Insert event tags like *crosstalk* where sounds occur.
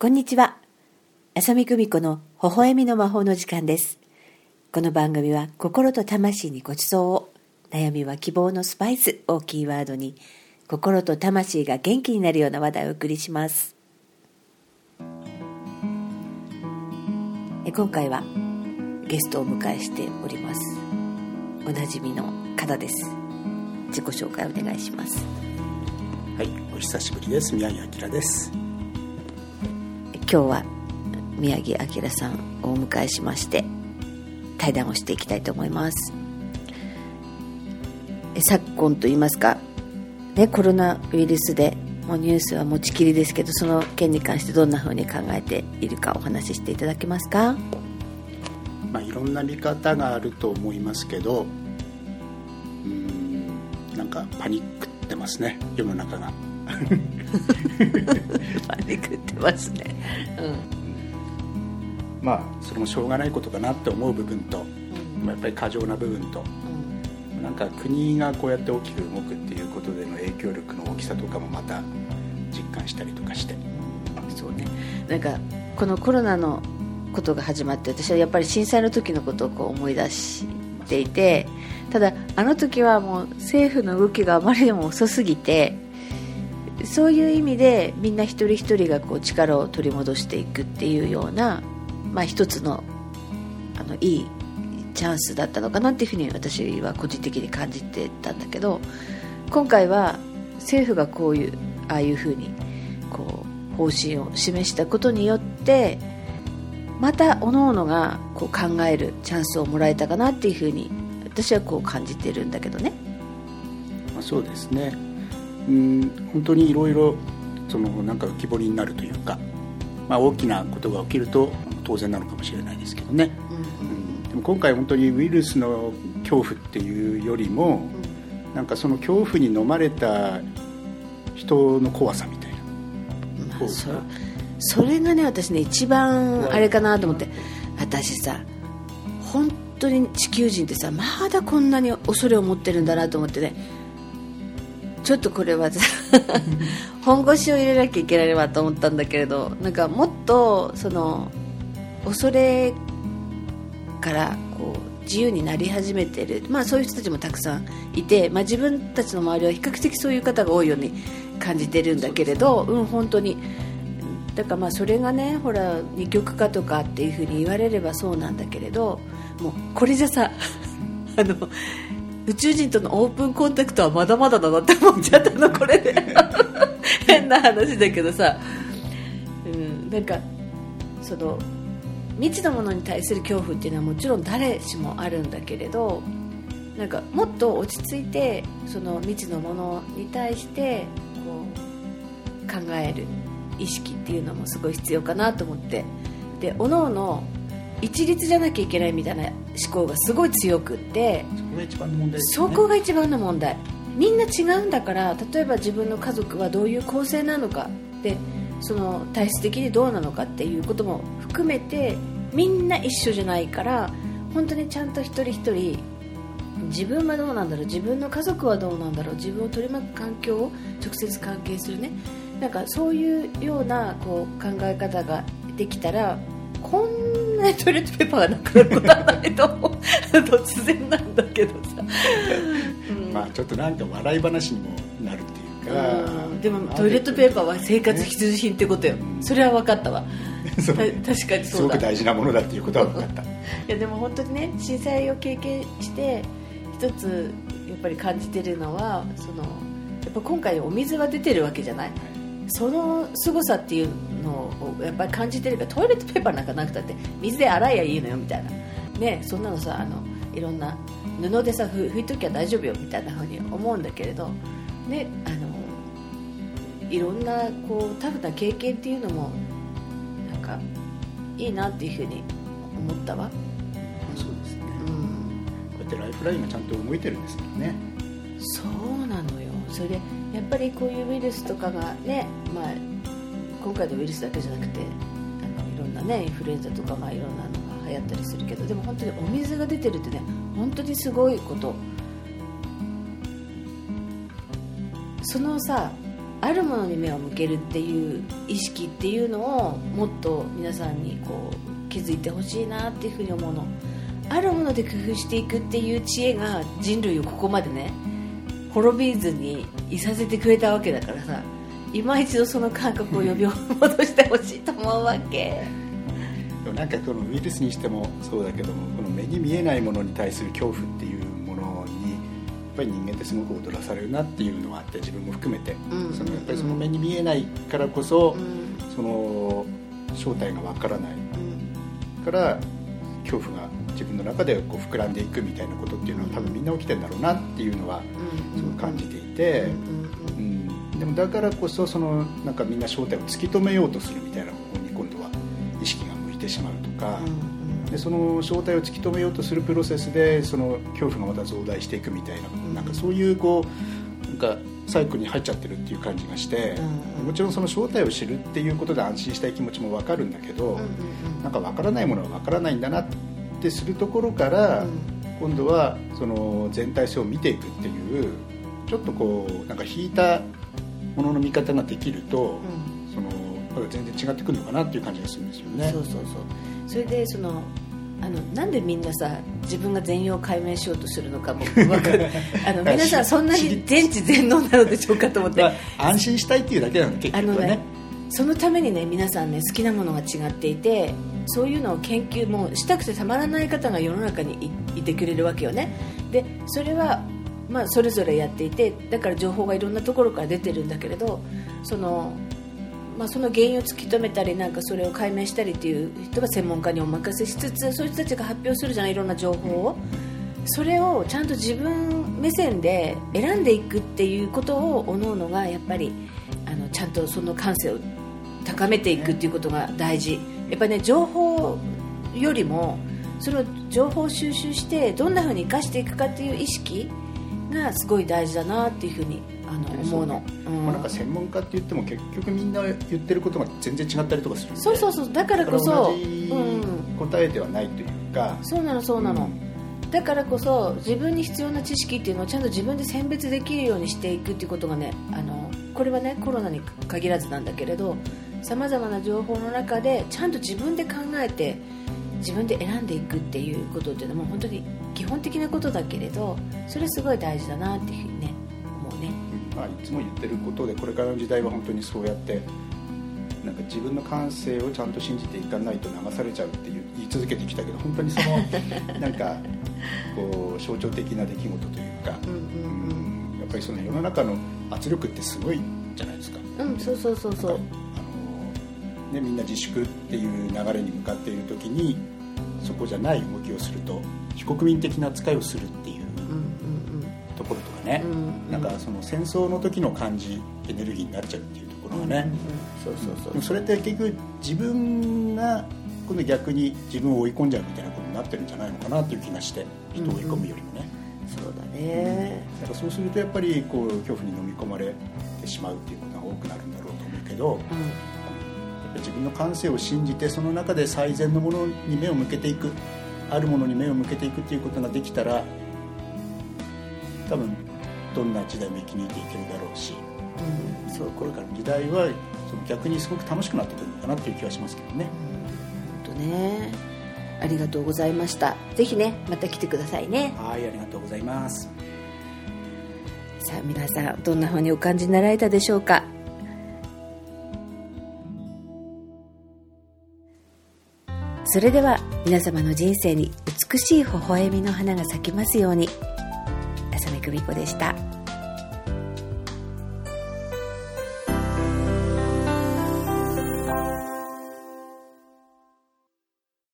こんにちは。浅見久美子の微笑みの魔法の時間です。この番組は心と魂にご馳走を、悩みは希望のスパイスをキーワードに、心と魂が元気になるような話題をお送りします。え今回はゲストをお迎えしております。おなじみの方です。自己紹介お願いします。はい、お久しぶりです。宮城明です。今日は宮城明さんをお迎えしまして対談をしていきたいと思いますえ昨今といいますか、ね、コロナウイルスでもうニュースは持ちきりですけどその件に関してどんなふうに考えているかお話ししていただけますか？まあ、いろんな見方があると思いますけど、うーん、なんかパニックってますね、世の中が。パニクってますねまあ、それもしょうがないことかなって思う部分と、まあやっぱり過剰な部分と、なんか国がこうやって大きく動くっていうことでの影響力の大きさとかもまた実感したりとかして。そうね。なんかこのコロナのことが始まって私はやっぱり震災の時のことをこう思い出していてただあの時はもう政府の動きがあまりにも遅すぎてそういう意味でみんな一人一人がこう力を取り戻していくっていうような、まあ、一つのあのいいチャンスだったのかなっていうふうに私は個人的に感じてたんだけど今回は政府がこういうああいうふうにこう方針を示したことによってまた各々がこう考えるチャンスをもらえたかなっていうふうに私はこう感じてるんだけどね。まあ、そうですねうん本当にいろいろそのなんか浮き彫りになるというか、まあ、大きなことが起きると当然なのかもしれないですけどね、うん、でも今回本当にウイルスの恐怖っていうよりもなんかその恐怖に飲まれた人の怖さみたいな。まあ、そそれがね私ね一番あれかなと思って。私さ本当に地球人ってさまだこんなに恐れを持ってるんだなと思ってねちょっとこれはさ *laughs* 本腰を入れなきゃいけないわと思ったんだけれどなんかもっとその恐れからこう自由になり始めてる、まあ、そういう人たちもたくさんいて、まあ、自分たちの周りは比較的そういう方が多いように感じてるんだけれどう、ん、本当に。だからまあそれがねほら二極化とかっていうふうに言われればそうなんだけれどもうこれじゃさ *laughs* あの宇宙人とのオープンコンタクトはまだまだだなって思っちゃったのこれで。*laughs* 変な話だけどさ、うん、なんかその未知のものに対する恐怖っていうのはもちろん誰しもあるんだけれどなんかもっと落ち着いてその未知のものに対してこう考える意識っていうのもすごい必要かなと思って。でおのおの一律じゃなきゃいけないみたいな思考がすごい強くってそこが一番の問題ですそよね。こが一番の問題。みんな違うんだから例えば自分の家族はどういう構成なのかでその体質的にどうなのかっていうことも含めてみんな一緒じゃないから本当にちゃんと一人一人自分はどうなんだろう自分の家族はどうなんだろう自分を取り巻く環境を直接関係するね。なんかそういうようなこう考え方ができたらこんなにトイレットペーパーがなくなることはないと思う。*laughs* 突然なんだけどさ、うん。まあちょっとなんか笑い話にもなるっていうか。うん。でもトイレットペーパーは生活必需品ってことよ、うんそれは分かったわ。*laughs* 確かにすそうだ。ごく大事なものだっていうことは分かった。*laughs* いやでも本当にね震災を経験して一つやっぱり感じてるのはそのやっぱ今回お水は出てるわけじゃないその凄さっていうのをやっぱり感じてるからトイレットペーパーなんかなくたって水で洗えばいいのよみたいな。ねそんなのさあのいろんな布でさふ拭いときゃ大丈夫よみたいなふうに思うんだけれどねあのいろんなこうタフな経験っていうのもなんかいいなっていうふうに思ったわ。そうですね。うん。こうやってライフラインがちゃんと動いてるんですからね。そうそれでやっぱりこういうウイルスとかがね、まあ、今回のウイルスだけじゃなくてあのいろんなねインフルエンザとか、まあ、いろんなのが流行ったりするけどでも本当にお水が出てるってね本当にすごいこと。そのさあるものに目を向けるっていう意識っていうのをもっと皆さんにこう気づいてほしいなっていうふうに思うの。あるもので工夫していくっていう知恵が人類をここまでね滅びずにいさせてくれたわけだからさ今一度その感覚を呼び戻してほしいと思うわけ。なんかこのウイルスにしてもそうだけどもこの目に見えないものに対する恐怖っていうものにやっぱり人間ってすごく踊らされるなっていうのがあって自分も含めて、うん。そのやっぱりその目に見えないからこそ、うん。その正体がわからないうんから恐怖が自分の中でこう膨らんでいくみたいなことっていうのは多分みんな起きてるんだろうなっていうのはすごく感じていて、うんうん、でもだからこそそのなんかみんな正体を突き止めようとするみたいな方向に今度は意識が向いてしまうとか、でその正体を突き止めようとするプロセスでその恐怖がまた増大していくみたいな,、なんかそういうこうなんかサイクルに入っちゃってるっていう感じがして、うんもちろんその正体を知るっていうことで安心したい気持ちも分かるんだけど、なんか分からないものは分からないんだなってするところから、今度はその全体性を見ていくっていうちょっとこうなんか引いたものの見方ができると、そのまだ全然違ってくるのかなっていう感じがするんですよね。そうそうそう。それでそのあのなんでみんなさ自分が全容解明しようとするのかも分かる。*laughs* あの皆さんそんなに全知全能なのでしょうかと思って。まあ安心したいっていうだけなの結局はね。あのねそのためにね皆さんね好きなものが違っていてそういうのを研究もしたくてたまらない方が世の中にいてくれるわけよね。でそれは、まあ、それぞれやっていてだから情報がいろんなところから出てるんだけれどその,、まあ、その原因を突き止めたりなんかそれを解明したりっていう人が専門家にお任せしつつそういう人たちが発表するじゃないいろんな情報を。それをちゃんと自分目線で選んでいくっていうことを各々がやっぱりあのちゃんとその感性を高めていくっていうことが大事。やっぱりね情報よりもそれを情報収集してどんな風に生かしていくかっていう意識がすごい大事だなっていうふうにあの思うの、うん。まあ、なんか専門家って言っても結局みんな言ってることが全然違ったりとかする。そうそうそう。だからこだそ答えではないというか、そうなのそうなの、だからこそ自分に必要な知識っていうのをちゃんと自分で選別できるようにしていくっていうことがねあのこれはねコロナに限らずなんだけれどさまざまな情報の中でちゃんと自分で考えて自分で選んでいくっていうことっていうのはもう本当に基本的なことだけれどそれすごい大事だなっていうふうにね思うね。まあ、いつも言ってることでこれからの時代は本当にそうやってなんか自分の感性をちゃんと信じていかないと流されちゃうっていう言い続けてきたけど本当にその *laughs* なんかこう象徴的な出来事というか、うんうんやっぱりその世の中の圧力ってすごいじゃないですか。うんうんそうそうそう。そうね、みんな自粛っていう流れに向かっている時にそこじゃない動きをすると非国民的な扱いをするっていううんうんところとかね、うんうんなんかその戦争の時の感じエネルギーになっちゃうっていうところがね、そうそうそう。それって結局自分が今度逆に自分を追い込んじゃうみたいなことになってるんじゃないのかなっていう気がして人を追い込むよりもね、そうだね。だからそうするとやっぱりこう恐怖に飲み込まれてしまうっていうことが多くなるんだろうと思うけど、うん自分の感性を信じてその中で最善のものに目を向けていくあるものに目を向けていくっていうことができたら多分どんな時代も生き抜いていけるだろうしうん。そうこれからの時代はその逆にすごく楽しくなってくるのかなっていう気はしますけどね。本当ね。ありがとうございました。ぜひねまた来てくださいね。はいありがとうございます。さあ皆さんどんな風にお感じになられたでしょうか？それでは皆様の人生に美しい微笑みの花が咲きますように浅見久美子でした。